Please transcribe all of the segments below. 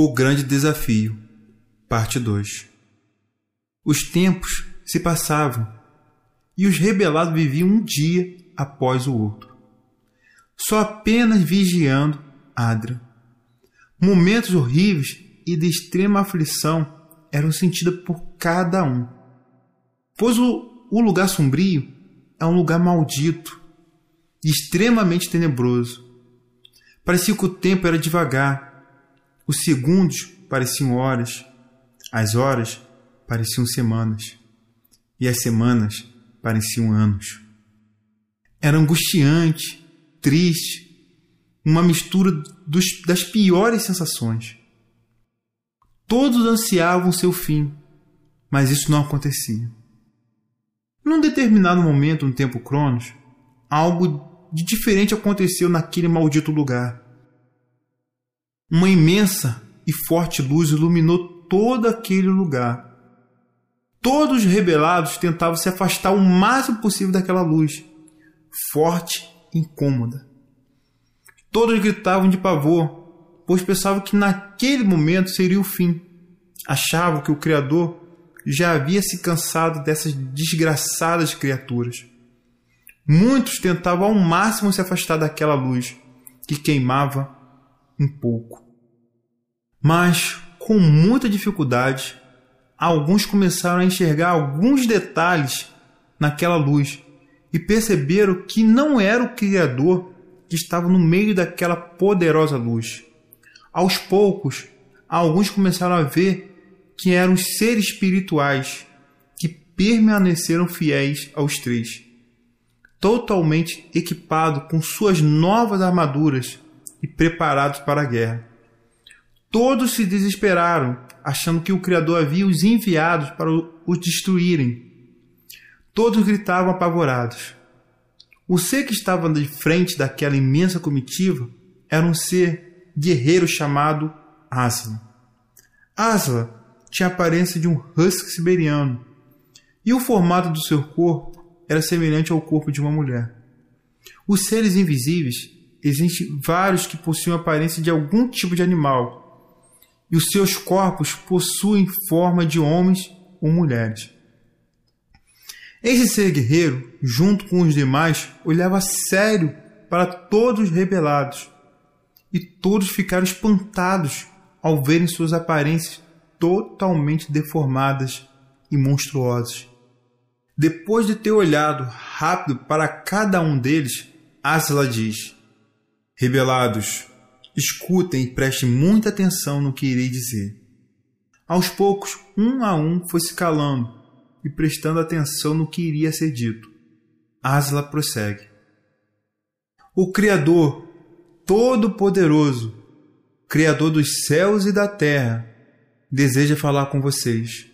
O Grande Desafio, Parte 2 Os tempos se passavam e os rebelados viviam um dia após o outro, só apenas vigiando Adra. Momentos horríveis e de extrema aflição eram sentidos por cada um, pois o, o lugar sombrio é um lugar maldito e extremamente tenebroso. Parecia que o tempo era devagar os segundos pareciam horas, as horas pareciam semanas, e as semanas pareciam anos. Era angustiante, triste, uma mistura dos, das piores sensações. Todos ansiavam seu fim, mas isso não acontecia. Num determinado momento no tempo Cronos, algo de diferente aconteceu naquele maldito lugar. Uma imensa e forte luz iluminou todo aquele lugar. Todos os rebelados tentavam se afastar o máximo possível daquela luz, forte e incômoda. Todos gritavam de pavor, pois pensavam que naquele momento seria o fim. Achavam que o Criador já havia se cansado dessas desgraçadas criaturas. Muitos tentavam ao máximo se afastar daquela luz que queimava um pouco. Mas, com muita dificuldade, alguns começaram a enxergar alguns detalhes naquela luz e perceberam que não era o Criador que estava no meio daquela poderosa luz. Aos poucos, alguns começaram a ver que eram seres espirituais que permaneceram fiéis aos três, totalmente equipados com suas novas armaduras e preparados para a guerra. Todos se desesperaram, achando que o Criador havia os enviados para os destruírem. Todos gritavam apavorados. O ser que estava de frente daquela imensa comitiva era um ser guerreiro chamado Asla. Asla tinha a aparência de um husky siberiano e o formato do seu corpo era semelhante ao corpo de uma mulher. Os seres invisíveis Existem vários que possuem aparência de algum tipo de animal, e os seus corpos possuem forma de homens ou mulheres. Esse ser guerreiro, junto com os demais, olhava sério para todos os rebelados, e todos ficaram espantados ao verem suas aparências totalmente deformadas e monstruosas. Depois de ter olhado rápido para cada um deles, Asla diz: Rebelados, escutem e prestem muita atenção no que irei dizer. Aos poucos, um a um foi se calando e prestando atenção no que iria ser dito. Asla prossegue. O Criador, Todo-Poderoso, Criador dos céus e da terra, deseja falar com vocês.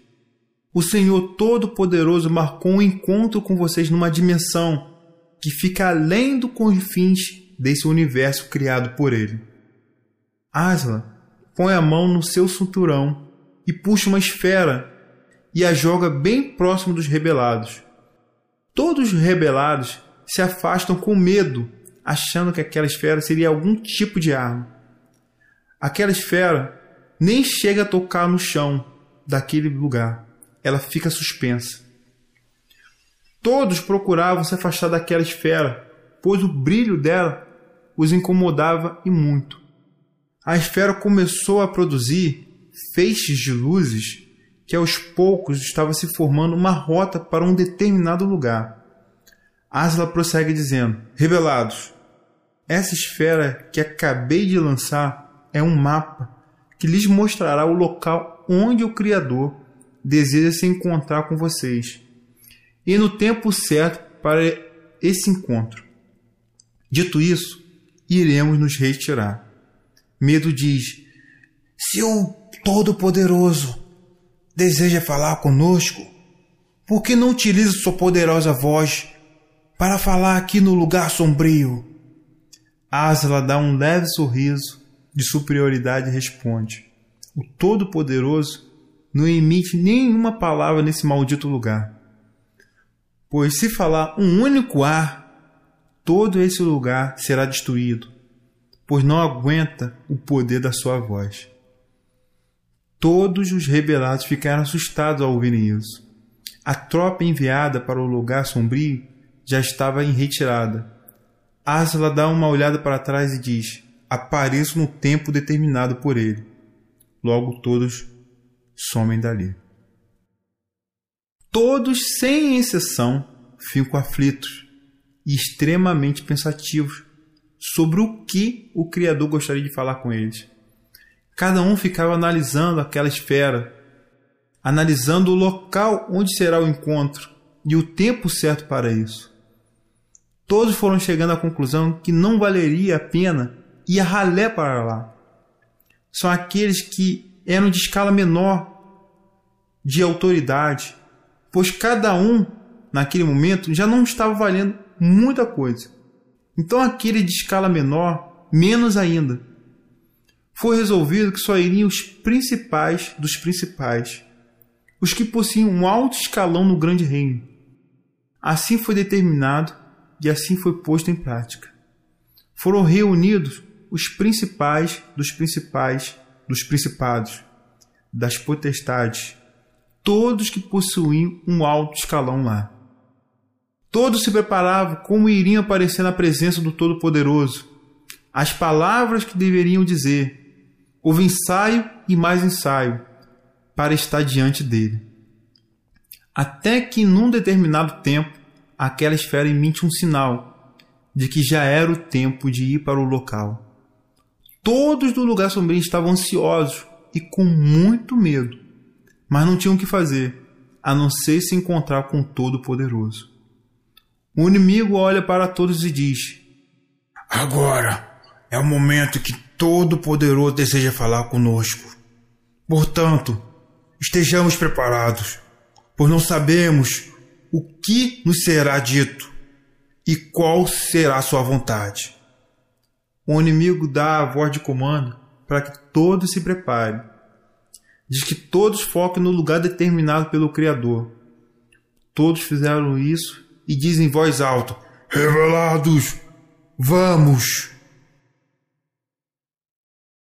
O Senhor Todo-Poderoso marcou um encontro com vocês numa dimensão que fica além do confins desse universo criado por ele. Asla põe a mão no seu cinturão e puxa uma esfera e a joga bem próximo dos rebelados. Todos os rebelados se afastam com medo, achando que aquela esfera seria algum tipo de arma. Aquela esfera nem chega a tocar no chão daquele lugar, ela fica suspensa. Todos procuravam se afastar daquela esfera, pois o brilho dela os incomodava e muito. A esfera começou a produzir feixes de luzes que aos poucos estava se formando uma rota para um determinado lugar. Asla prossegue dizendo: Revelados, essa esfera que acabei de lançar é um mapa que lhes mostrará o local onde o Criador deseja se encontrar com vocês e no tempo certo para esse encontro. Dito isso, iremos nos retirar. Medo diz: Se o Todo-Poderoso deseja falar conosco, por que não utiliza sua poderosa voz para falar aqui no lugar sombrio? Asla dá um leve sorriso de superioridade e responde: O Todo-Poderoso não emite nenhuma palavra nesse maldito lugar. Pois se falar um único ar, todo esse lugar será destruído, pois não aguenta o poder da sua voz. Todos os rebelados ficaram assustados ao ouvirem isso. A tropa enviada para o lugar sombrio já estava em retirada. Asla dá uma olhada para trás e diz: Apareço no tempo determinado por ele. Logo todos somem dali. Todos, sem exceção, ficam aflitos e extremamente pensativos sobre o que o Criador gostaria de falar com eles. Cada um ficava analisando aquela esfera, analisando o local onde será o encontro e o tempo certo para isso. Todos foram chegando à conclusão que não valeria a pena ir a ralé para lá. São aqueles que eram de escala menor de autoridade, pois cada um, naquele momento, já não estava valendo muita coisa. Então, aquele de escala menor, menos ainda. Foi resolvido que só iriam os principais dos principais, os que possuíam um alto escalão no grande reino. Assim foi determinado e assim foi posto em prática. Foram reunidos os principais dos principais dos principados, das potestades, todos que possuíam um alto escalão lá. Todos se preparavam como iriam aparecer na presença do Todo-Poderoso, as palavras que deveriam dizer. Houve ensaio e mais ensaio para estar diante dele. Até que, num determinado tempo, aquela esfera emite um sinal de que já era o tempo de ir para o local. Todos do lugar sombrio estavam ansiosos e com muito medo, mas não tinham o que fazer, a não ser se encontrar com o Todo-Poderoso. O inimigo olha para todos e diz: Agora é o momento que Todo-Poderoso deseja falar conosco. Portanto, estejamos preparados, pois não sabemos o que nos será dito e qual será sua vontade. O inimigo dá a voz de comando para que todos se preparem. Diz que todos foquem no lugar determinado pelo Criador. Todos fizeram isso e dizem em voz alta: Revelados, vamos!